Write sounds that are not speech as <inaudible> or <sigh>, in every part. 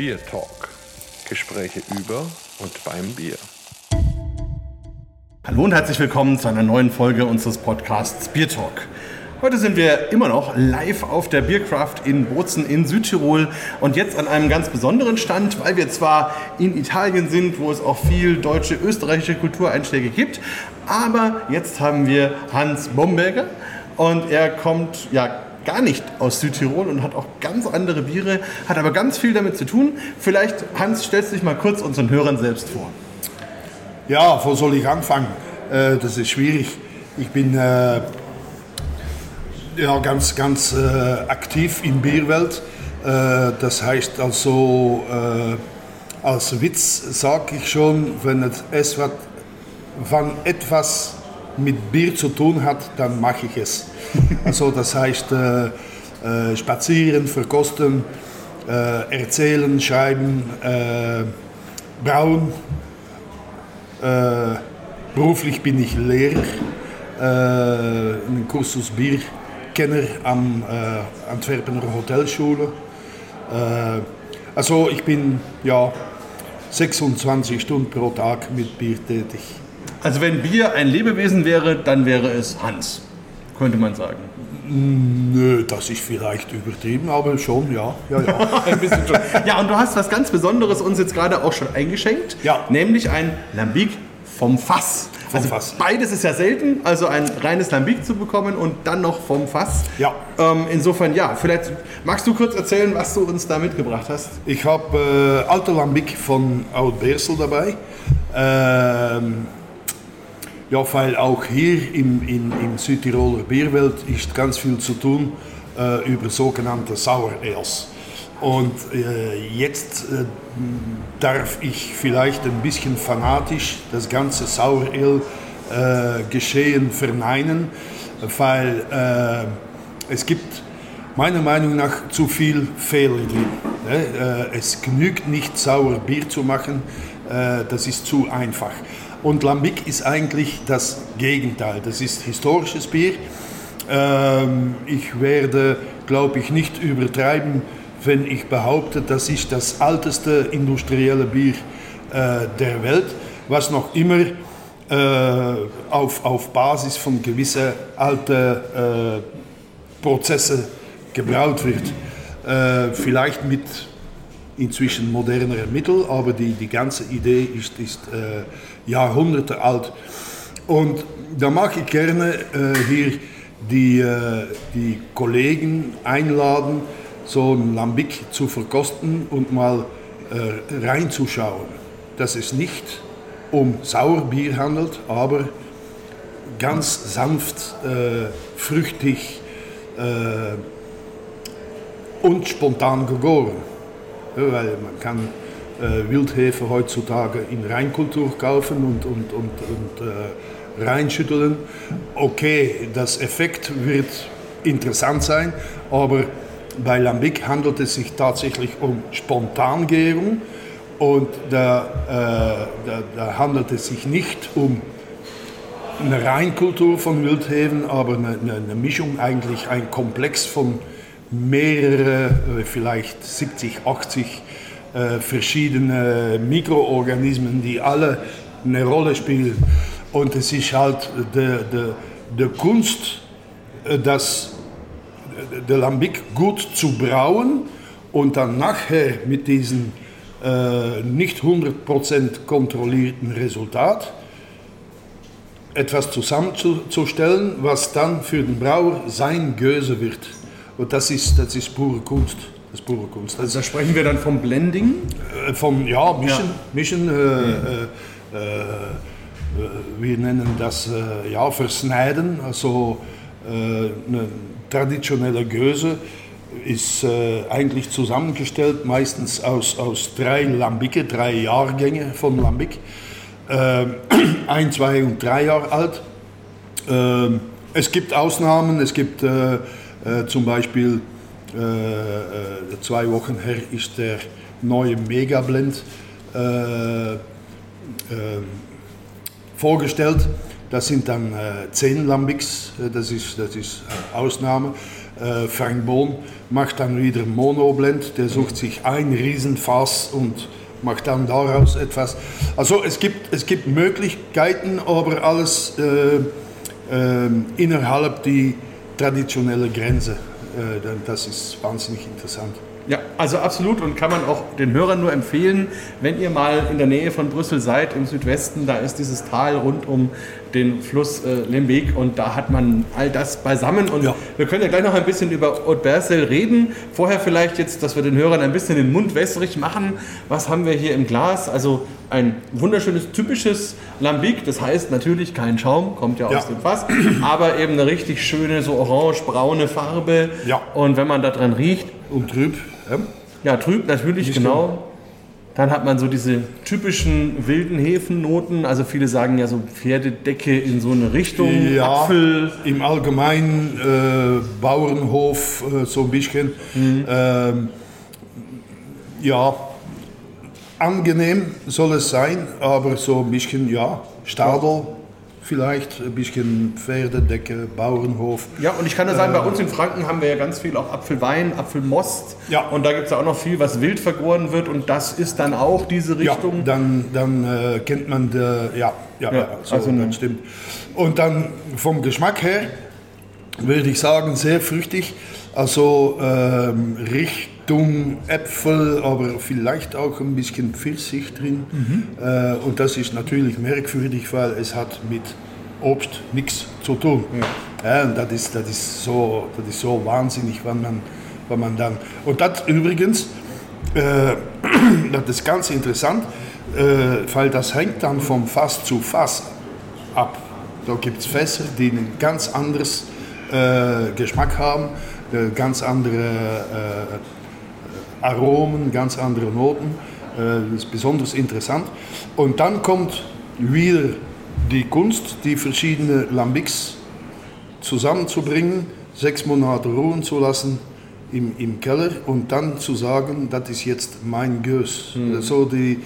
Beer Talk. Gespräche über und beim Bier. Hallo und herzlich willkommen zu einer neuen Folge unseres Podcasts Beer Talk. Heute sind wir immer noch live auf der Biercraft in Bozen in Südtirol und jetzt an einem ganz besonderen Stand, weil wir zwar in Italien sind, wo es auch viel deutsche, österreichische Kultureinschläge gibt, aber jetzt haben wir Hans Bomberger und er kommt ja gar nicht aus Südtirol und hat auch ganz andere Biere, hat aber ganz viel damit zu tun. Vielleicht, Hans, stellst du dich mal kurz unseren Hörern selbst vor. Ja, wo soll ich anfangen? Äh, das ist schwierig. Ich bin äh, ja, ganz, ganz äh, aktiv in Bierwelt. Äh, das heißt also, äh, als Witz sage ich schon, wenn es etwas, wenn etwas mit Bier zu tun hat, dann mache ich es. <laughs> Also das heißt, äh, äh, spazieren, verkosten, äh, erzählen, schreiben, brauen. beruflich bin ich Lehrer, einen Kursus Bierkenner am Antwerpener Hotelschule. also ich bin ja 26 Stunden pro Tag mit Bier tätig. Also wenn Bier ein Lebewesen wäre, dann wäre es Hans, könnte man sagen. Nö, das ist vielleicht übertrieben, aber schon, ja. Ja, ja. <laughs> ein bisschen schon. ja, und du hast was ganz Besonderes uns jetzt gerade auch schon eingeschenkt, ja. nämlich ein Lambic vom Fass. Vom also Fass. Beides ist ja selten, also ein reines Lambic zu bekommen und dann noch vom Fass. Ja. Ähm, insofern, ja, vielleicht magst du kurz erzählen, was du uns da mitgebracht hast? Ich habe äh, alte Lambic von Oud Beersel dabei. Ähm, ja, weil auch hier im, in, im Südtiroler Bierwelt ist ganz viel zu tun äh, über sogenannte Sour Ales. Und äh, jetzt äh, darf ich vielleicht ein bisschen fanatisch das ganze Sour Ale äh, Geschehen verneinen, weil äh, es gibt meiner Meinung nach zu viel Fehler drin. Ne? Äh, es genügt nicht sauer Bier zu machen, das ist zu einfach. Und Lambic ist eigentlich das Gegenteil. Das ist historisches Bier. Ähm, ich werde, glaube ich, nicht übertreiben, wenn ich behaupte, das ist das älteste industrielle Bier äh, der Welt, was noch immer äh, auf, auf Basis von gewissen alten äh, Prozessen gebraut wird. Vielleicht mit inzwischen modernere Mittel, aber die, die ganze Idee ist, ist äh, Jahrhunderte alt. Und da mag ich gerne äh, hier die, äh, die Kollegen einladen, so ein Lambic zu verkosten und mal äh, reinzuschauen, dass es nicht um Sauerbier handelt, aber ganz sanft, früchtig und spontan gegoren. Weil man kann äh, Wildhefe heutzutage in Reinkultur kaufen und, und, und, und äh, reinschütteln. Okay, das Effekt wird interessant sein, aber bei Lambic handelt es sich tatsächlich um Spontangärung und da, äh, da, da, handelt es sich nicht um eine Reinkultur von Wildheven, aber eine, eine Mischung, eigentlich ein Komplex von mehreren, äh, vielleicht 70, 80 äh, verschiedene Mikroorganismen, die alle eine Rolle spielen. Und es ist halt die Kunst, äh, das der Lambic gut zu brauen und dann nachher mit diesem äh, nicht 100% kontrollierten Resultat etwas zusammenzustellen, was dann für den Brauer sein Göse wird. Und das ist, das ist pure Kunst. Das ist pure Kunst. Also da sprechen wir dann vom Blending? Äh, vom, ja, Mischen. Ja. mischen äh, mhm. äh, äh, wir nennen das äh, ja, Versneiden. Also eine traditionelle Göse ist eigentlich zusammengestellt, meistens aus, aus drei Lambiken, drei Jahrgänge von Lambic. <clears throat> ein, zwei und drei Jahre alt. Ähm, es gibt Ausnahmen, es gibt äh, zum Beispiel äh, äh, zwei Wochen her ist der neue Megablend äh, vorgestellt. Das sind dann zehn Lambics, das ist, das ist Ausnahme. Äh, Frank Bohn macht dann wieder Monoblend, der sucht sich ein Riesenfass und macht dann daraus etwas. Also es gibt, es gibt Möglichkeiten, aber alles äh, äh, innerhalb die traditionelle Grenze. Äh, das ist wahnsinnig interessant. Ja, also absolut und kann man auch den Hörern nur empfehlen, wenn ihr mal in der Nähe von Brüssel seid, im Südwesten, da ist dieses Tal rund um den Fluss äh, Lembeek und da hat man all das beisammen und ja. wir können ja gleich noch ein bisschen über Haute Bersel reden. Vorher vielleicht jetzt, dass wir den Hörern ein bisschen den Mund wässrig machen. Was haben wir hier im Glas? Also ein wunderschönes, typisches Lambic, das heißt natürlich kein Schaum, kommt ja, ja. aus dem Fass, aber eben eine richtig schöne, so orange-braune Farbe ja. und wenn man da dran riecht... Und trüb. Ja, ja trüb natürlich, Nicht genau. Dann hat man so diese typischen wilden Hefennoten. Also viele sagen ja so Pferdedecke in so eine Richtung. Ja, Apfel. Im Allgemeinen äh, Bauernhof äh, so ein bisschen. Mhm. Ähm, ja, angenehm soll es sein, aber so ein bisschen, ja, Stadel vielleicht, ein bisschen Pferdedecke, Bauernhof. Ja, und ich kann nur sagen, bei uns in Franken haben wir ja ganz viel auch Apfelwein, Apfelmost. Ja. Und da gibt es ja auch noch viel, was wild vergoren wird und das ist dann auch diese Richtung. Ja, dann, dann äh, kennt man, de, ja, ja, ja so, also das stimmt. Und dann vom Geschmack her würde ich sagen, sehr früchtig. Also ähm, Richtung Äpfel, aber vielleicht auch ein bisschen Pfirsich drin. Mhm. Äh, und das ist natürlich merkwürdig, weil es hat mit Obst nichts zu tun. Ja. ja das ist, das, ist so, das ist so wahnsinnig, wenn man, wenn man dann... Und das übrigens, äh, <clears throat> das ist ganz interessant, äh, weil das hängt dann vom Fass zu Fass ab. Da gibt es Fässer, die ein ganz anderes äh, Geschmack haben äh, ganz andere äh, Aromen, ganz andere Noten. Äh, das ist besonders interessant. Und dann kommt wieder die Kunst, die verschiedenen Lambics zusammenzubringen, sechs Monate ruhen zu lassen im, im Keller und dann zu sagen, das ist jetzt mein Gös. Mhm. So die,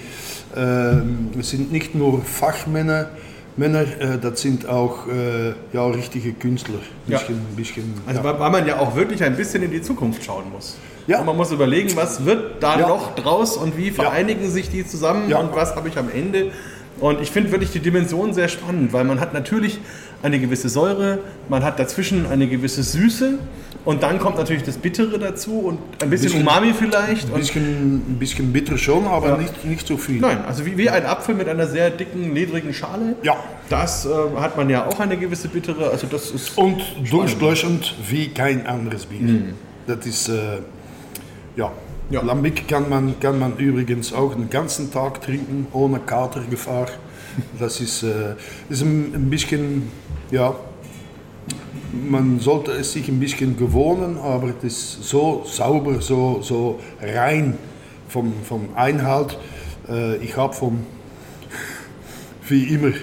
äh, es sind nicht nur Fachmänner, Männer, äh, das sind auch äh, ja, richtige Künstler. Bisschen, ja. bisschen, also ja. weil man ja auch wirklich ein bisschen in die Zukunft schauen muss. Ja. Und man muss überlegen, was wird da ja. noch draus und wie vereinigen sich die zusammen und was habe ich am Ende. Und ich finde wirklich die Dimension sehr spannend, weil man hat natürlich eine gewisse Säure, man hat dazwischen eine gewisse Süße und dann kommt natürlich das Bittere dazu und ein bisschen, bisschen Umami vielleicht. Ein bisschen, ein bisschen bitter schon, aber ja. nicht, nicht so viel. Nein, also wie, wie ein Apfel mit einer sehr dicken, ledrigen Schale. Ja. Das äh, hat man ja auch eine gewisse bittere. Also das ist und durchlöschend wie kein anderes Bier. Mhm. Das ist, äh, ja. ja. Lambic kann man, kann man übrigens auch den ganzen Tag trinken, ohne Katergefahr. <laughs> Das ist, äh, ist ein, ein bisschen, ja, man sollte es sich ein bisschen gewohnen, aber das ist so sauber, so, so rein vom, vom Einhalt. Äh, ich habe vom, wie immer,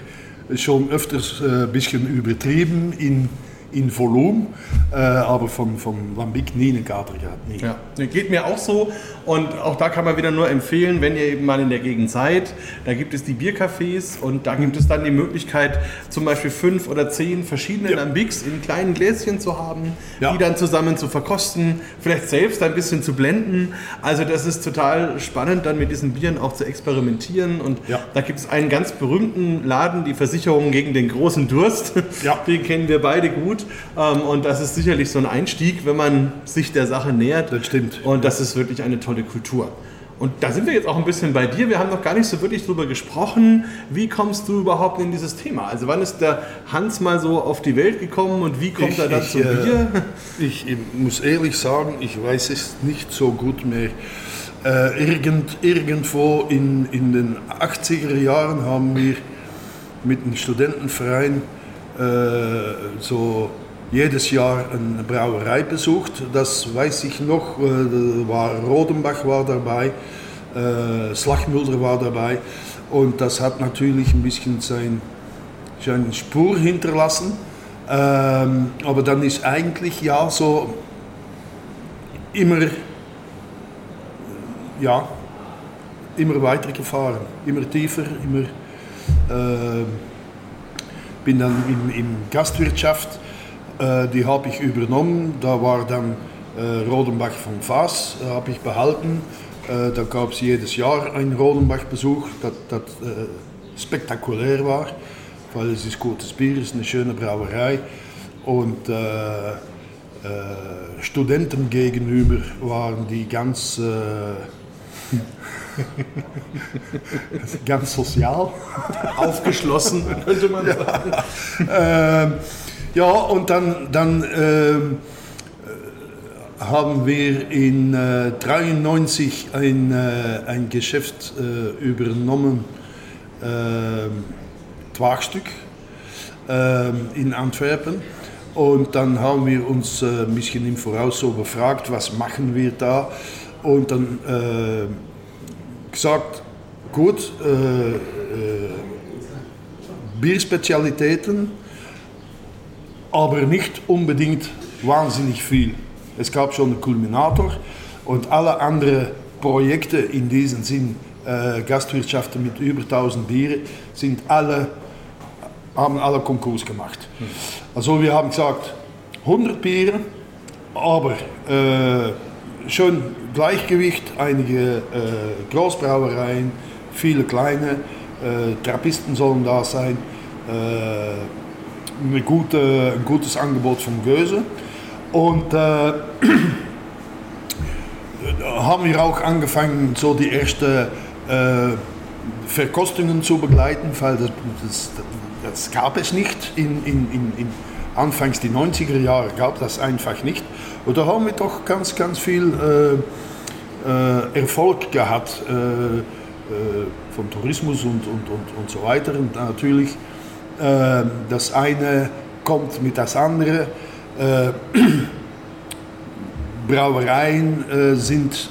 schon öfters ein äh, bisschen übertrieben in in Volumen, äh, aber vom, vom Lambic nie eine Karte gehabt. Nie. Ja, geht mir auch so und auch da kann man wieder nur empfehlen, wenn ihr eben mal in der Gegend seid, da gibt es die Biercafés und da gibt es dann die Möglichkeit, zum Beispiel fünf oder zehn verschiedene ja. Lambics in kleinen Gläschen zu haben, ja. die dann zusammen zu verkosten, vielleicht selbst ein bisschen zu blenden. Also das ist total spannend, dann mit diesen Bieren auch zu experimentieren und ja. da gibt es einen ganz berühmten Laden, die Versicherung gegen den großen Durst. Ja. <laughs> Den kennen wir beide gut. Ähm, und das ist sicherlich so ein Einstieg, wenn man sich der Sache nähert. Das stimmt. Und das ist wirklich eine tolle Kultur. Und da sind wir jetzt auch ein bisschen bei dir. Wir haben noch gar nicht so wirklich drüber gesprochen. Wie kommst du überhaupt in dieses Thema? Also wann ist der Hans mal so auf die Welt gekommen und wie kommt ich, er dann ich, Bier? Äh, ich, ich, muss ehrlich sagen, ich weiß es nicht so gut mehr. Äh, irgend, irgendwo in, in den 80er Jahren haben wir mit einem Studentenverein äh, so jedes Jahr eine Brauerei besucht. Das weiß ich noch. Äh, war Rodenbach war dabei, äh, Slagmulder war dabei. Und das hat natürlich ein bisschen sein, seine Spur hinterlassen. Ähm, aber dann ist eigentlich ja so immer, ja, immer weitergefahren, immer tiefer, immer. Äh, bin dann in, in Gastwirtschaft Äh, die habe ich übernommen. Da war dann äh, Rodenbach von Faas, äh, habe ich behalten. Äh, da gab es jedes Jahr einen Rodenbach-Besuch, das, das spektakulär war, weil es ist gutes Bier, es ist eine schöne Brauerei. Und Studenten gegenüber waren die ganz <laughs> ganz sozial. Aufgeschlossen, könnte man sagen. Ja, ähm, ja und dann, dann ähm, haben wir in 1993 äh, ein, äh, ein Geschäft äh, übernommen, äh, Twagstück ähm, in Antwerpen. Und dann haben wir uns äh, ein bisschen im Voraus so befragt, was machen wir da? Und dann äh, gesagt, gut, äh, äh, Bierspezialitäten, aber nicht unbedingt wahnsinnig viel. Es gab schon einen Kulminator und alle anderen Projekte in diesem Sinn, äh, Gastwirtschaften mit über 1000 Bieren, sind alle, haben alle Konkurs gemacht. Also wir haben gesagt, 100 Biere, aber äh, schön Gleichgewicht, einige äh, Großbrauereien, viele kleine, äh, Trappisten sollen da sein, äh, eine gute, ein gutes Angebot von Göse. Und äh, <clears throat> haben wir auch angefangen, so die ersten äh, Verkostungen zu begleiten, weil das, das, das gab es nicht in, in, in, in Anfangs die 90er Jahre gab das einfach nicht. Und da haben wir doch ganz, ganz viel äh, äh, Erfolg gehabt vom Tourismus und, und, und, und so weiter. Und natürlich, äh, das eine kommt mit das andere. Äh, <clears throat> Brauereien sind,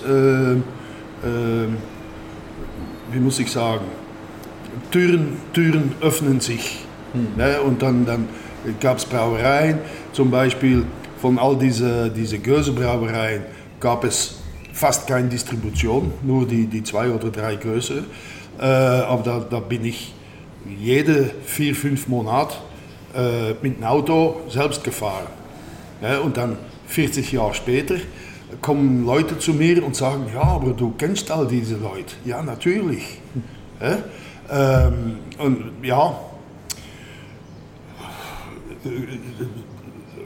wie muss ich sagen, Türen, Türen öffnen sich. Hm. Ne? Und dann, dann gab es Brauereien, zum Beispiel von all diesen diese Göse-Brauereien gab es fast keine Distribution, nur die, die zwei oder drei größere. Äh, aber da, da bin ich jede vier, fünf Monate äh, mit dem Auto selbst gefahren. Ja, und dann 40 Jahre später kommen Leute zu mir und sagen, ja, aber du kennst all diese Leute. Ja, natürlich. Ja, ähm, und ja,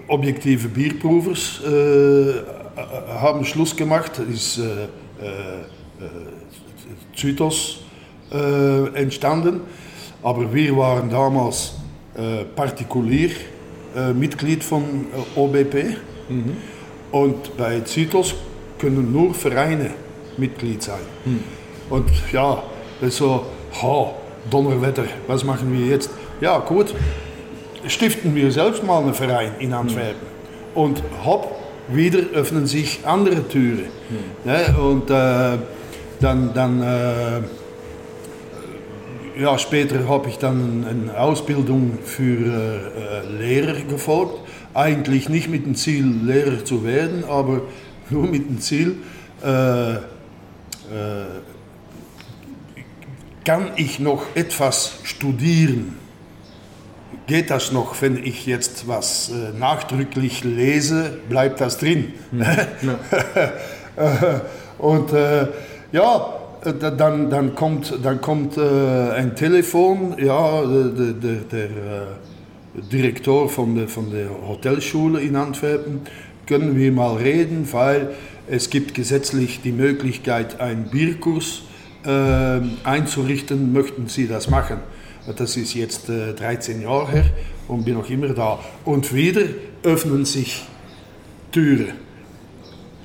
objektive Bierproevers äh, haben Schluss gemacht. Ist äh, äh, Zytos äh, entstanden. Aber wir waren damals äh, partikulier äh, Mitglied von OBP. Mhm. Und bei Zytos können nur Vereine Mitglied sein. Mhm. Und ja, das ist so, ha, Donnerwetter, was machen wir jetzt? Ja, gut, stiften wir selbst mal einen Verein in Antwerpen. Und hopp, wieder öffnen sich andere Türen. Mhm. Ja, und äh, dann, dann äh, ja, später habe ich dann eine Ausbildung für äh, Lehrer gefolgt. Eigentlich nicht mit dem Ziel, Lehrer zu werden, aber <laughs> nur mit dem Ziel, äh, äh, kann ich noch etwas studieren? geht das noch, wenn ich jetzt was äh, nachdrücklich lese, bleibt das drin. Mhm. <laughs> und äh, ja, dann, dann kommt, dann kommt äh, ein Telefon, ja, der, der, der äh, Direktor von der, von der Hotelschule in Antwerpen, können wir mal reden, weil es gibt gesetzlich die Möglichkeit, einen Bierkurs äh, einzurichten, möchten Sie das machen? Das ist jetzt äh, 13 Jahre her und bin noch immer da. Und wieder öffnen sich Türen.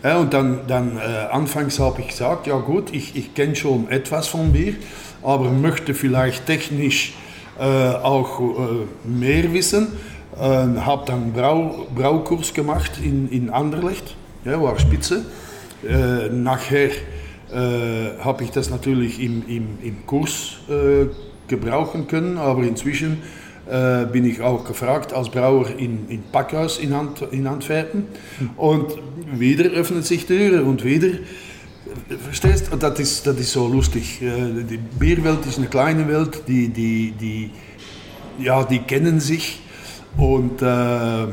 Ja, und dann, dann äh, anfangs habe ich gesagt, ja gut, ich, ich kenne schon etwas von Bier, aber möchte vielleicht technisch äh, auch äh, mehr wissen. Äh, habe dann Brau, Braukurs gemacht in, in Anderlecht, ja, war spitze. Äh, nachher äh, habe ich das natürlich im, im, im Kurs gebrauchen können. Aber inzwischen äh, bin ich auch gefragt als Brauer in, in Packhaus in, Ant, in Antwerpen. Und wieder öffnen sich Türen und wieder. Verstehst du? Das ist, das ist so lustig. Äh, die Bierwelt ist eine kleine Welt, die, die, die, ja, die kennen sich. Und äh,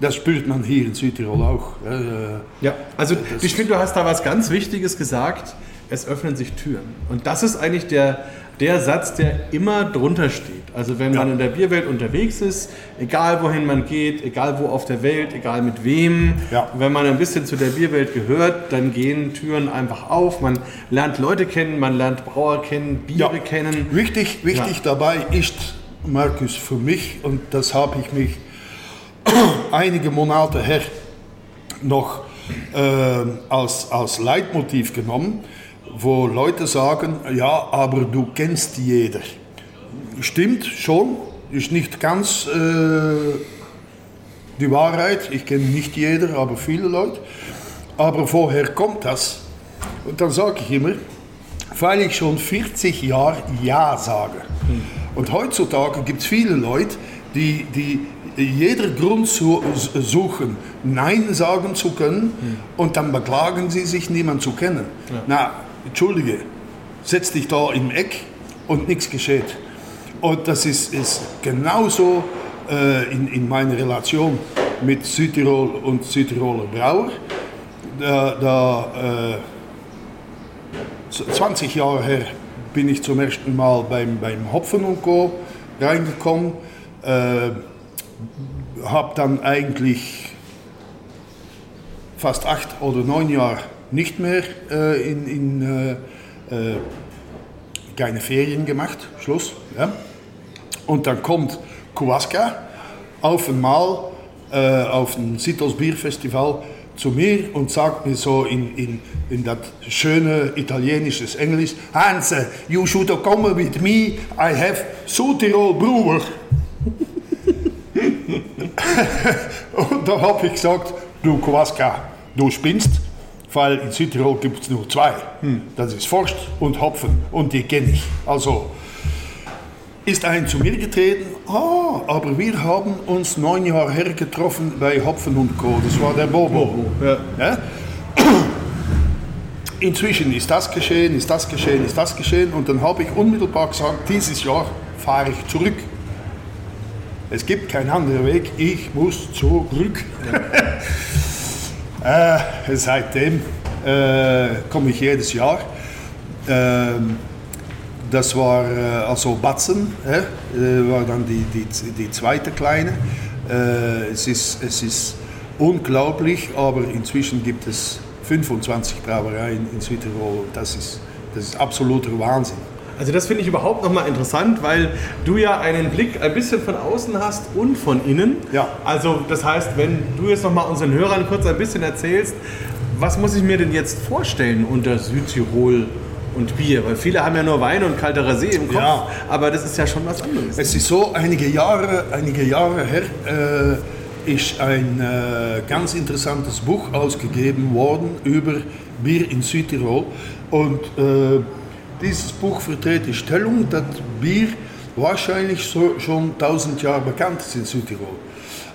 das spürt man hier in Südtirol auch. Äh, Ja, also ich finde, du hast da was ganz Wichtiges gesagt. Es öffnen sich Türen. Und das ist eigentlich der, der Satz, der immer drunter steht. Also wenn man in der Bierwelt unterwegs ist, egal wohin man geht, egal wo auf der Welt, egal mit wem, Ja. wenn man ein bisschen zu der Bierwelt gehört, dann gehen Türen einfach auf. Man lernt Leute kennen, man lernt Brauer kennen, Biere kennen. Wichtig, wichtig Ja. dabei ist, Markus, für mich, und das habe ich mich <clears throat> einige Monate her noch äh, als, als Leitmotiv genommen, wo Leute sagen, ja, aber du kennst jeder. Stimmt schon, ist nicht ganz äh, die Wahrheit. Ich kenne nicht jeder, aber viele Leute. Aber woher kommt das? Und dann sage ich immer, weil ich schon 40 Jahre Ja sage. Und heutzutage gibt es viele Leute, die, die jeder Grund su suchen, Nein sagen zu können und dann beklagen sie sich, niemand zu kennen. Na, entschuldige, setz dich da im Eck und nichts geschieht. Und das ist, ist genauso äh, in, in meiner Relation mit Südtirol und Südtiroler Brauer. Da, da, äh, 20 Jahre her bin ich zum ersten Mal beim, beim Hopfen und Co. reingekommen. Äh, habe dann eigentlich fast acht oder neun Jahre nicht mehr äh, in, in äh, äh, keine Ferien gemacht, Schluss. Ja. Und dann kommt Kowalska auf einmal äh, auf dem Sitos Bierfestival zu mir und sagt mir so in, in, in das schöne italienisches Englisch, Hans, you should come with me, I have Südtirol Brewer. <laughs> und da habe ich gesagt, du Kowalska, du spinnst, weil in Südtirol gibt es nur zwei. Das ist Forst und Hopfen und die kenne ich. Also ist ein zu mir getreten, ah, aber wir haben uns neun Jahre her getroffen bei Hopfen und Co. Das war der Bobo. Ja. Ja? <clears throat> Inzwischen ist das geschehen, ist das geschehen, ist das geschehen und dann habe ich unmittelbar gesagt, dieses Jahr fahre ich zurück. Es gibt keinen anderen Weg, ich muss zurück. <laughs> äh, seitdem äh, komme ich jedes Jahr. Ähm, das war äh, also Batzen? Äh, war dann die, die, die zweite kleine. Äh, es, ist, es ist unglaublich, aber inzwischen gibt es 25 Brauereien in Südtirol. Das ist, das ist absoluter Wahnsinn. Also das finde ich überhaupt nochmal interessant, weil du ja einen Blick ein bisschen von außen hast und von innen. Ja. Also das heißt, wenn du jetzt nochmal unseren Hörern kurz ein bisschen erzählst, was muss ich mir denn jetzt vorstellen unter Südtirol und Bier? Weil viele haben ja nur Wein und kalter Rasé im Kopf, Ja. aber das ist ja schon was anderes. Es ist so, einige Jahre, einige Jahre her äh, ist ein äh, ganz interessantes Buch ausgegeben worden über Bier in Südtirol. Und äh, dieses Buch vertritt die Stellung, dass Bier wahrscheinlich so, schon 1000 Jahre bekannt ist in Südtirol.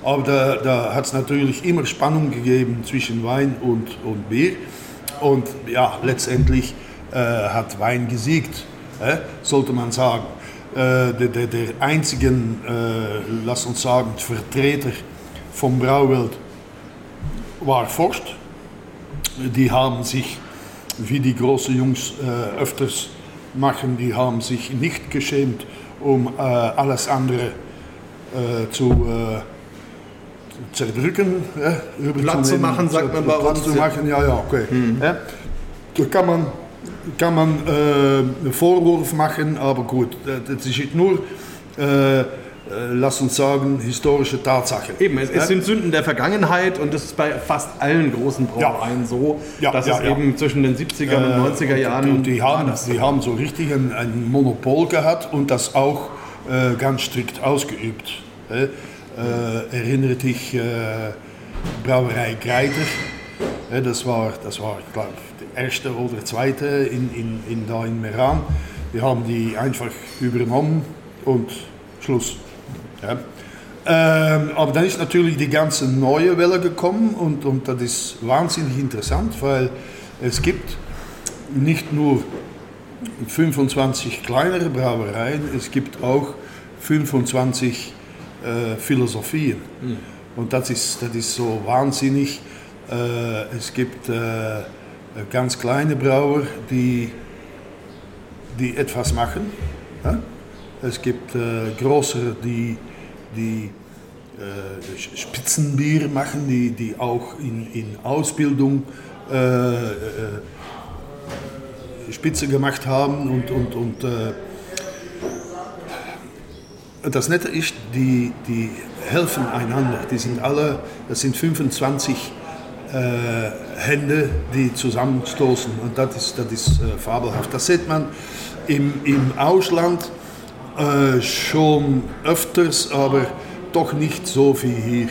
Aber da, da hat es natürlich immer Spannung gegeben zwischen Wein und, und Bier. Und ja, letztendlich äh, hat Wein gesiegt, äh, sollte man sagen. Äh, der, der, der einzigen, äh, lass uns sagen, Vertreter vom Brauwelt war Forst. Die haben sich, wie die großen Jungs äh, öfters machen, die haben sich nicht geschämt, um äh, alles andere äh, zu äh, zerdrücken. Äh, Platt zu überzunehmen, machen, sagt man bei Platt uns, zu machen, ja, ja, okay. Ja, da kann man, kann man äh, einen Vorwurf machen, aber gut, das ist nur, lass uns sagen, historische Tatsache. Eben, es, Ja? sind Sünden der Vergangenheit und das ist bei fast allen großen Brauereien so, Ja, dass ja, es ja. eben zwischen den 70er und 90er Jahren Und die haben, die haben so richtig ein, ein Monopol gehabt und das auch äh, ganz strikt ausgeübt. Äh, äh, erinnere dich, äh, Brauerei Greiter, äh, das war, das war ich glaube, die erste oder zweite in, in, in, da in Meran. Wir haben die einfach übernommen und Schluss. Ja. Ähm, aber dann ist natürlich die ganze neue Welle gekommen und, und das ist wahnsinnig interessant, weil es gibt nicht nur 25 kleinere Brauereien, es gibt auch 25 äh, Philosophien. Und das ist, das ist so wahnsinnig. Äh, es gibt äh, ganz kleine Brauer, die, die etwas machen. Ja? Es gibt äh, größere, die, die äh, Spitzenbier machen, die, die auch in, in Ausbildung äh, äh, Spitze gemacht haben und, und, und äh, das Nette ist, die, die helfen einander. Die sind alle, das sind 25 äh, Hände, die zusammenstoßen und das ist, das ist äh, fabelhaft. Das sieht man im, im Ausland äh, schon öfters, aber doch nicht so wie hier.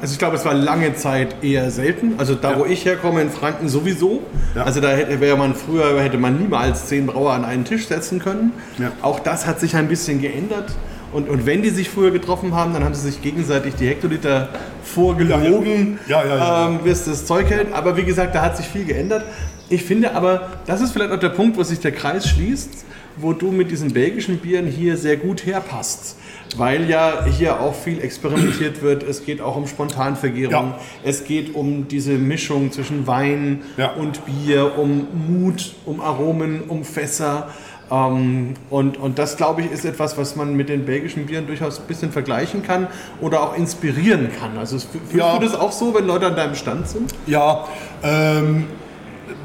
Also ich glaube, es war lange Zeit eher selten. Also da, Ja. wo ich herkomme, in Franken sowieso. Ja. Also da hätte, wäre man früher hätte man niemals zehn Brauer an einen Tisch setzen können. Ja. Auch das hat sich ein bisschen geändert. Und, und wenn die sich früher getroffen haben, dann haben sie sich gegenseitig die Hektoliter vorgelogen, Ja, ja. Ja, ja, ja. Ähm, bis das Zeug hält. Aber wie gesagt, da hat sich viel geändert. Ich finde aber, das ist vielleicht auch der Punkt, wo sich der Kreis schließt, wo du mit diesen belgischen Bieren hier sehr gut herpasst. Weil ja hier auch viel experimentiert wird. Es geht auch um Spontanvergärung. Ja. Es geht um diese Mischung zwischen Wein Ja. und Bier, um Mut, um Aromen, um Fässer. Ähm, und, und das, glaube ich, ist etwas, was man mit den belgischen Bieren durchaus ein bisschen vergleichen kann oder auch inspirieren kann. Also fühlst Ja. du das auch so, wenn Leute an deinem Stand sind? Ja, ähm,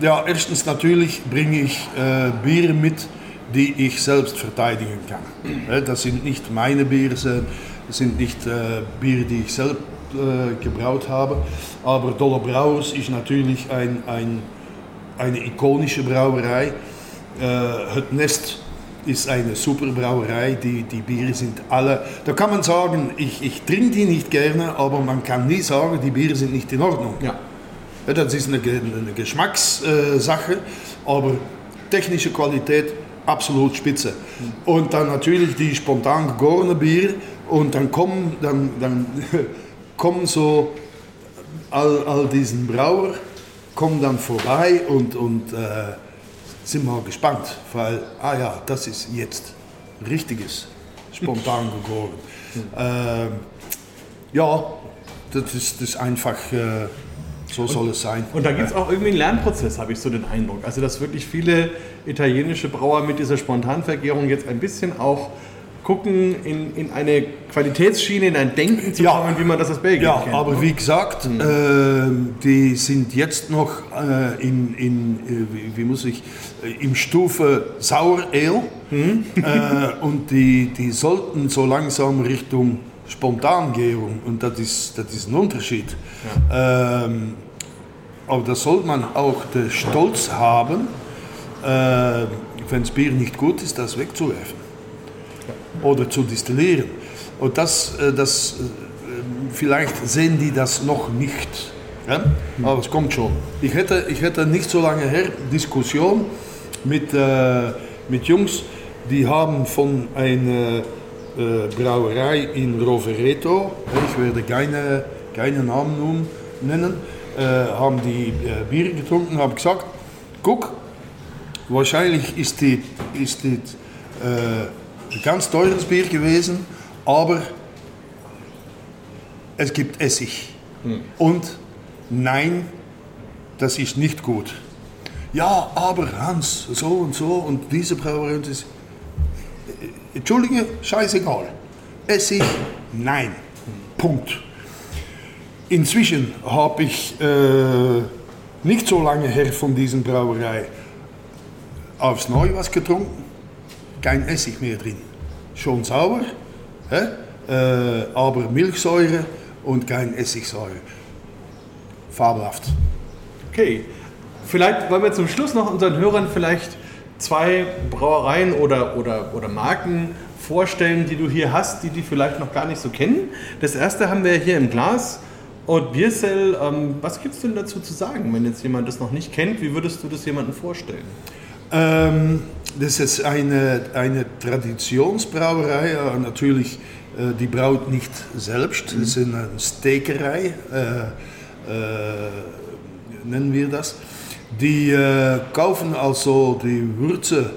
ja erstens natürlich bringe ich äh, Biere mit, die ich selbst verteidigen kann. Äh, Das sind nicht meine Biere, das sind nicht äh, Biere, die ich selbst äh, gebraut habe. Aber Dollar Brauers ist natürlich ein, ein, eine ikonische Brauerei. Äh, het Nest ist eine super Brauerei, die, die Biere sind alle, da kann man sagen, ich, ich trinke die nicht gerne, aber man kann nie sagen, die Biere sind nicht in Ordnung. Ja. Das ist eine, eine Geschmackssache, aber technische Qualität absolut spitze. Und dann natürlich die spontan gegorene Bier und dann kommen, dann, dann <laughs> kommen so all, all diesen Brauer kommen dann vorbei und, und äh, sind mal gespannt, weil, ah ja, das ist jetzt richtiges, spontan <laughs> gegoren. Ähm, ja, das ist, das ist einfach, äh, so soll es sein. Und da gibt es auch irgendwie einen Lernprozess, habe ich so den Eindruck. Also, dass wirklich viele italienische Brauer mit dieser Spontanvergärung jetzt ein bisschen auch gucken, in, in eine Qualitätsschiene, in ein Denken zu Ja. kommen, wie man das aus Belgien Ja, kennt. aber ne? wie gesagt, ähm, die sind jetzt noch äh, in, in äh, wie, muss ich, äh, im Stufe Sauer Ale äh, und die, die sollten so langsam Richtung Spontangärung und das ist, das ist ein Unterschied. Ähm, aber da sollte man auch den Stolz haben, äh, wenn das Bier nicht gut ist, das wegzuwerfen oder zu destillieren. Und das, äh, das äh, vielleicht sehen die das noch nicht. Ja? Aber es kommt schon. Ich hätte, ich hätte nicht so lange her Diskussion mit, äh, mit Jungs, die haben von einer Brauerei in Rovereto, ich werde keine, keine Namen nennen, äh, haben die äh, Bier getrunken, haben gesagt, guck, wahrscheinlich ist die, ist äh, ein ganz teures Bier gewesen, aber es gibt Essig. Und nein, das ist nicht gut. Ja, aber Hans, so und so und diese Brauerei und das. Entschuldige, scheißegal. Essig, nein. Punkt. Inzwischen habe ich äh, nicht so lange her von diesen Brauerei aufs Neue was getrunken. Kein Essig mehr drin. Schon sauer, hä? Äh, aber Milchsäure und kein Essigsäure. Fabelhaft. Okay, vielleicht wollen wir zum Schluss noch unseren Hörern vielleicht zwei Brauereien oder, oder, oder Marken vorstellen, die du hier hast, die die vielleicht noch gar nicht so kennen. Das erste haben wir hier im Glas. Und Biersel, ähm, was gibt es denn dazu zu sagen, wenn jetzt jemand das noch nicht kennt? Wie würdest du das jemandem vorstellen? Ähm, das ist eine, eine Traditionsbrauerei, äh, natürlich, äh, die braut nicht selbst, das ist eine Steakerei, äh, äh, nennen wir das. Die äh, kaufen also die Würze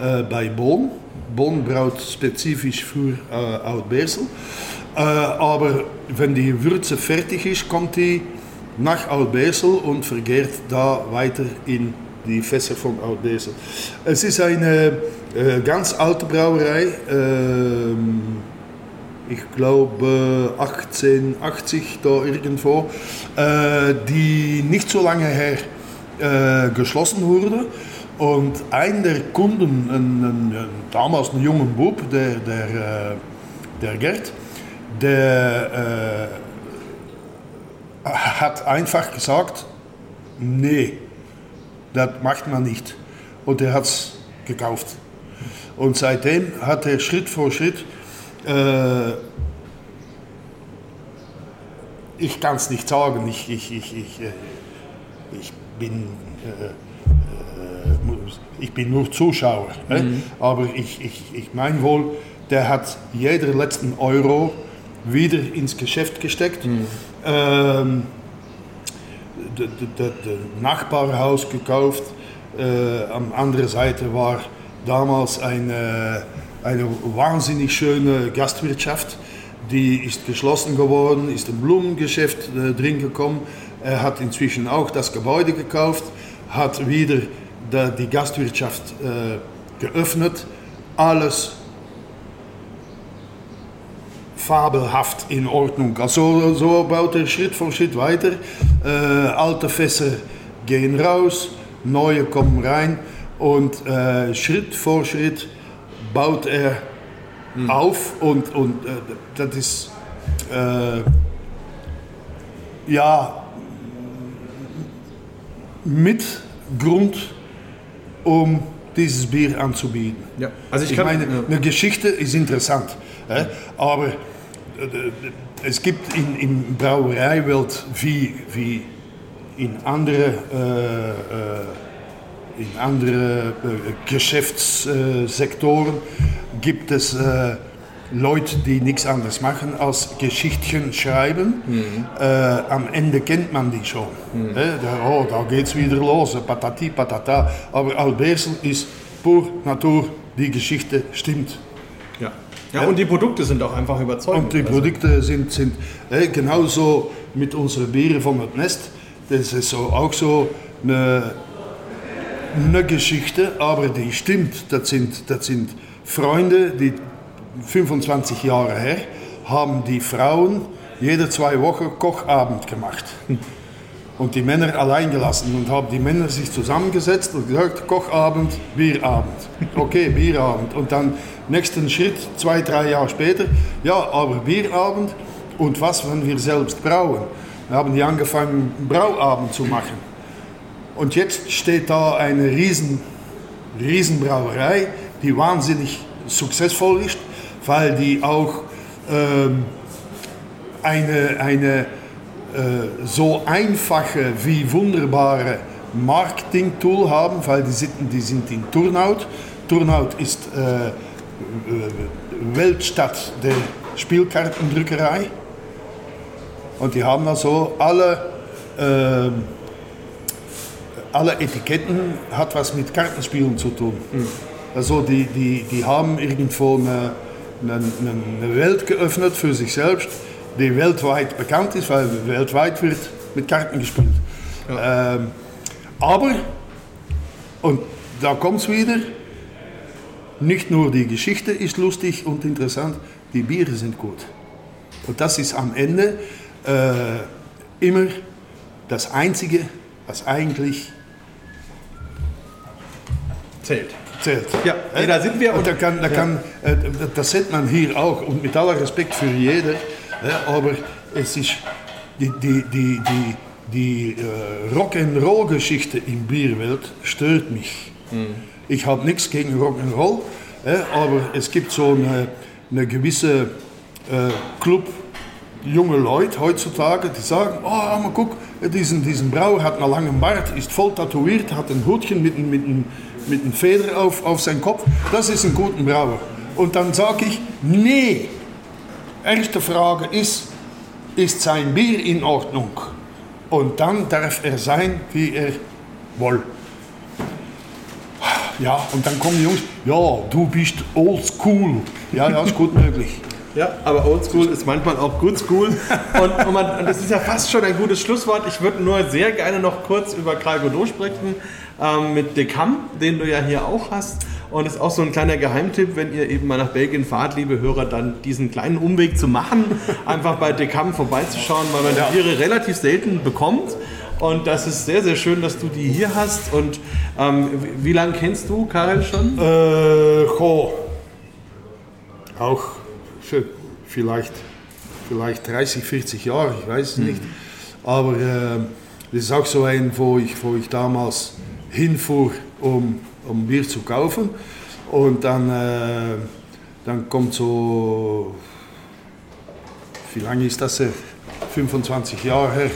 äh, bei Bonn. Bonn spezifisch für äh, Oud-Beersel. Äh, aber wenn die Würze fertig ist, kommt die nach Altbesel und vergärt da weiter in die Fässer von Altbesel. Es ist eine ganz alte Brauerei. ich glaube 1880 da irgendwo, die nicht so lange her äh, geschlossen wurde. Und ein der Kunden, ein, ein, damals ein junger Bub, der, der, äh, der Gerd, der äh, hat einfach gesagt, nee, das macht man nicht. Und er hat es gekauft. Und seitdem hat er Schritt für Schritt äh, ich kann es nicht sagen, ich, ich, ich, ich, äh, ich bin. Äh, äh, ich bin nur Zuschauer, mhm. aber ich, ich, ich meine wohl, der hat jeder letzten Euro wieder ins Geschäft gesteckt. Mhm. Ähm, das Nachbarhaus gekauft. Äh, am anderen Seite war damals eine eine wahnsinnig schöne Gastwirtschaft. Die ist geschlossen geworden, ist ein Blumengeschäft äh, drin gekommen. Er hat inzwischen auch das Gebäude gekauft, hat wieder die, Gastwirtschaft äh, geöffnet. Alles fabelhaft in Ordnung. Also so baut er Schritt für Schritt weiter. Äh, alte Fässer gehen raus, neue kommen rein und äh, Schritt für Schritt baut er mhm. auf und, und äh, das ist äh, ja mit Grund, um dieses Bier anzubieten. Ja. Also ich, ich kann, meine, ja. eine Geschichte ist interessant, äh, aber es gibt in, in Brauereiwelt wie, wie in andere äh, äh in anderen äh, Geschäftssektoren gibt es äh, Leute, die nichts anderes machen als Geschichtchen schreiben. Mhm. Äh, am Ende kennt man die schon. Mhm. Äh, da, oh, da geht's wieder los, patati patata. Aber Albersel ist pur Natur, die Geschichte stimmt. Ja. Ja, und die Produkte sind auch einfach überzeugend. Und die also Produkte sind, sind äh, genauso mit unseren Bieren von das Nest. Das ist so, auch so eine eine Geschichte, aber die stimmt. Das sind, das sind Freunde, die 25 Jahre her haben die Frauen jede zwei Wochen Kochabend gemacht. Und die Männer allein gelassen und haben die Männer sich zusammengesetzt und gesagt, Kochabend, Bierabend. Okay, <laughs> Bierabend. Und dann nächsten Schritt, zwei, drei Jahre später, ja, aber Bierabend und was, wenn wir selbst brauen? Wir haben die angefangen, Brauabend zu machen. Und jetzt steht da eine riesen, riesen Brauerei, die wahnsinnig succesvoll ist, weil die auch ähm, eine, eine äh, so einfache wie wunderbare Marketing-Tool haben, weil die sind, die sind in Turnhout. Turnhout ist äh, äh Weltstadt der Spielkartendrückerei. Und die haben also alle äh, alle Etiketten hat was mit Kartenspielen zu tun. Mhm. Also die, die, die haben irgendwo eine, eine, Welt geöffnet für sich selbst, die weltweit bekannt ist, weil weltweit wird mit Karten gespielt. Ja. Ähm, aber, und da kommt es wieder, nicht nur die Geschichte ist lustig und interessant, die Biere sind gut. Und das ist am Ende äh, immer das Einzige, was eigentlich Zählt. Zählt. Ja, nee, da sind wir. Und, da kann, da ja. kann, äh, das sieht man hier auch und mit aller Respekt für jeder, aber es ist die, die, die, die, die äh, Rock'n'Roll-Geschichte in Bierwelt stört mich. Mhm. Ich habe nichts gegen Rock'n'Roll, aber es gibt so eine, eine gewisse äh, Club junge Leute heutzutage, die sagen, oh, mal guck, diesen, diesen Brauer hat einen langen Bart, ist voll tätowiert, hat ein Hutchen mit, mit, mit, mit einem Feder auf, auf seinen Kopf, das ist ein guter Brauer. Und dann sage ich, nee, erste Frage ist, ist sein Bier in Ordnung? Und dann darf er sein, wie er will. Ja, und dann kommen die Jungs, ja, du bist old school. Ja, ja, ist gut möglich. Ja, aber Oldschool ist manchmal auch Good School. Und, und, man, und das ist ja fast schon ein gutes Schlusswort. Ich würde nur sehr gerne noch kurz über Karl Godot sprechen ähm, mit Decam, den du ja hier auch hast. Und es ist auch so ein kleiner Geheimtipp, wenn ihr eben mal nach Belgien fahrt, liebe Hörer, dann diesen kleinen Umweg zu machen, <laughs> einfach bei Decam vorbeizuschauen, weil man ja. die Biere relativ selten bekommt. Und das ist sehr, sehr schön, dass du die hier hast. Und ähm, wie lange kennst du Karel schon? Äh, oh. Auch vielleicht, vielleicht 30, 40 Jahre, ich weiß es mhm. nicht. Aber äh, das ist auch so ein, wo ich, wo ich damals hinfuhr, um, um Bier zu kaufen. Und dann, äh, dann kommt so, wie lange ist das? 25 Jahre her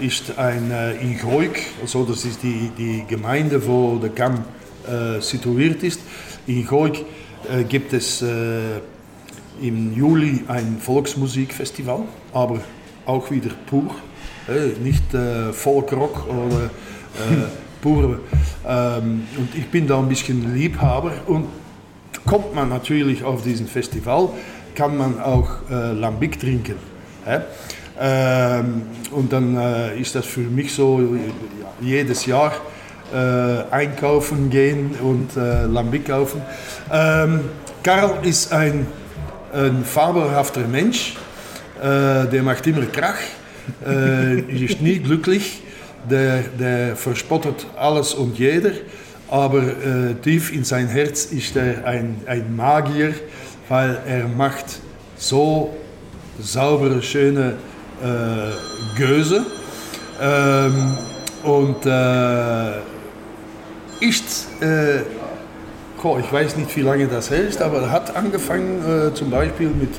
äh, ist ein äh, in Groik, also das ist die, die Gemeinde, wo der Kamm äh, situiert ist. In Groik äh, gibt es äh, im Juli ein Volksmusikfestival, aber auch wieder pur, äh, nicht äh, Folkrock oder pur. Ähm, und ich bin da ein bisschen Liebhaber und kommt man natürlich auf diesen Festival, kann man auch Lambic trinken. Ähm, und dann äh, ist das für mich so jedes Jahr äh, einkaufen gehen und äh, Lambic kaufen. Ähm, Karl ist ein, ein fabelhafter Mensch, äh, der macht immer Krach, äh, ist nie glücklich, der, der verspottet alles und jeder, aber tief in sein Herz ist er ein, ein Magier, weil er macht so saubere, schöne äh, Göse. Ähm, und äh, ist, äh, oh, ich weiß nicht, wie lange das ist, aber er hat angefangen äh, zum Beispiel mit,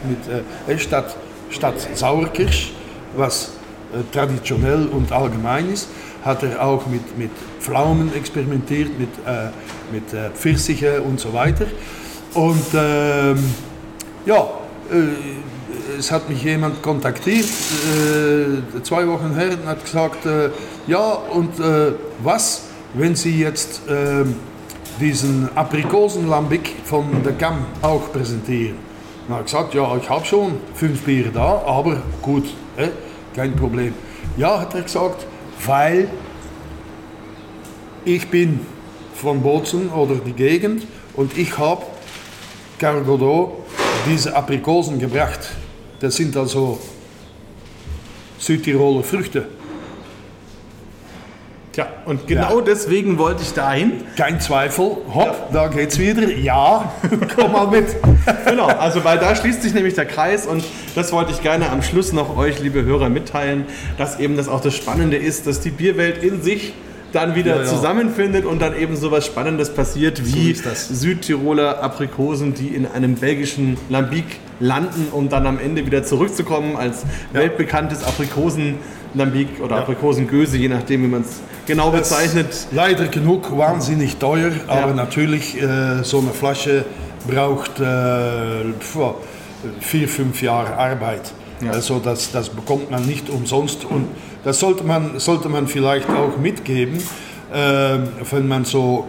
mit statt, statt Sauerkirsch, was äh, traditionell und allgemein ist, hat er auch mit, mit Pflaumen experimentiert, mit, äh, mit äh, Pfirsiche und so weiter. Und ähm, ja, es hat mich jemand kontaktiert, äh, zwei Wochen her, und hat gesagt, äh, ja, und äh, was, wenn Sie jetzt ähm, diesen Aprikosenlambic von der Cam auch präsentieren? Na, ich gesagt, ja, ich habe schon fünf Bier da, aber gut, kein Problem. Ja, hat er gesagt, weil ich bin von Bozen oder die Gegend und ich habe Cargodot diese Aprikosen gebracht. Das sind also Südtiroler Früchte. Tja, und genau ja. deswegen wollte ich dahin. Kein Zweifel. Hopp, ja. da geht's wieder. Ja, <laughs> komm mal mit. genau, also weil da schließt sich nämlich der Kreis und das wollte ich gerne am Schluss noch euch, liebe Hörer, mitteilen, dass eben das auch das Spannende ist, dass die Bierwelt in sich dann wieder ja, zusammenfindet und dann eben so was Spannendes passiert wie so Südtiroler Aprikosen, die in einem belgischen Lambic landen, um dann am Ende wieder zurückzukommen als weltbekanntes Aprikosen-Lambic oder. Aprikosengöse, je nachdem, wie man es genau das bezeichnet. Leider genug wahnsinnig teuer, aber ja. natürlich äh, so eine Flasche braucht äh, vier, fünf Jahre Arbeit. Ja. Also das, das bekommt man nicht umsonst und das sollte man, sollte man vielleicht auch mitgeben, äh, wenn man so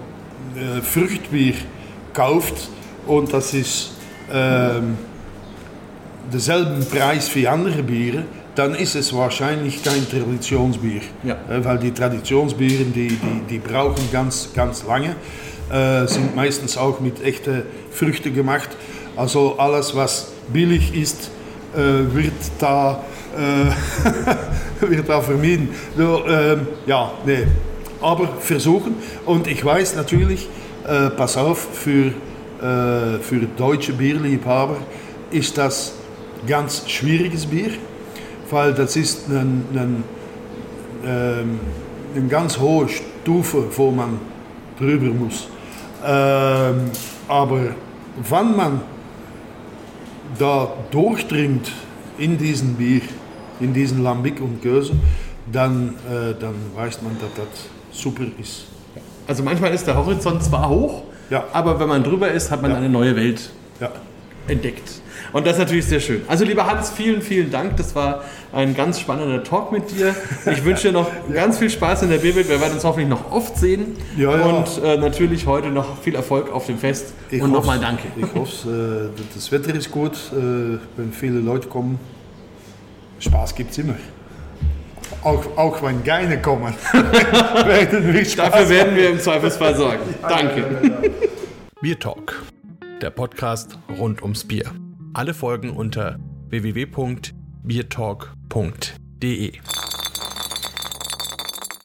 äh, Fruchtbier kauft und das ist äh, denselben Preis wie andere Biere, dann ist es wahrscheinlich kein Traditionsbier. Ja. Äh, weil die Traditionsbieren, die, die, die brauchen ganz, ganz lange, äh, sind meistens auch mit echten Früchten gemacht. Also alles, was billig ist, äh, wird, da, äh, <laughs> wird da vermieden. So, ähm, ja, nee. Aber versuchen. Und ich weiß natürlich, äh, pass auf, für, äh, für deutsche Bierliebhaber ist das ganz schwieriges Bier, weil das ist eine, eine, ähm, eine ganz hohe Stufe, wo man drüber muss. Ähm, aber wenn man da durchdringt in diesen Bier, in diesen Lambic und Göse, dann, äh, dann weiß man, dass das super ist. Also manchmal ist der Horizont zwar hoch, ja. aber wenn man drüber ist, hat man ja. eine neue Welt ja. entdeckt. Und das ist natürlich sehr schön. Also lieber Hans, vielen, vielen Dank. Das war ein ganz spannender Talk mit dir. Ich wünsche dir noch ganz viel Spaß in der Bierwelt. Wir werden uns hoffentlich noch oft sehen. Ja, ja. Und äh, natürlich heute noch viel Erfolg auf dem Fest. Ich und hoffe- nochmal danke. Ich hoffe, äh, das Wetter ist gut, äh, wenn viele Leute kommen. Spaß gibt es immer. Auch, auch wenn keine kommen, <laughs> Dafür werden wir im Zweifelsfall sorgen. Danke. <laughs> Bier Talk, der Podcast rund ums Bier. Alle Folgen unter www.biertalk.de.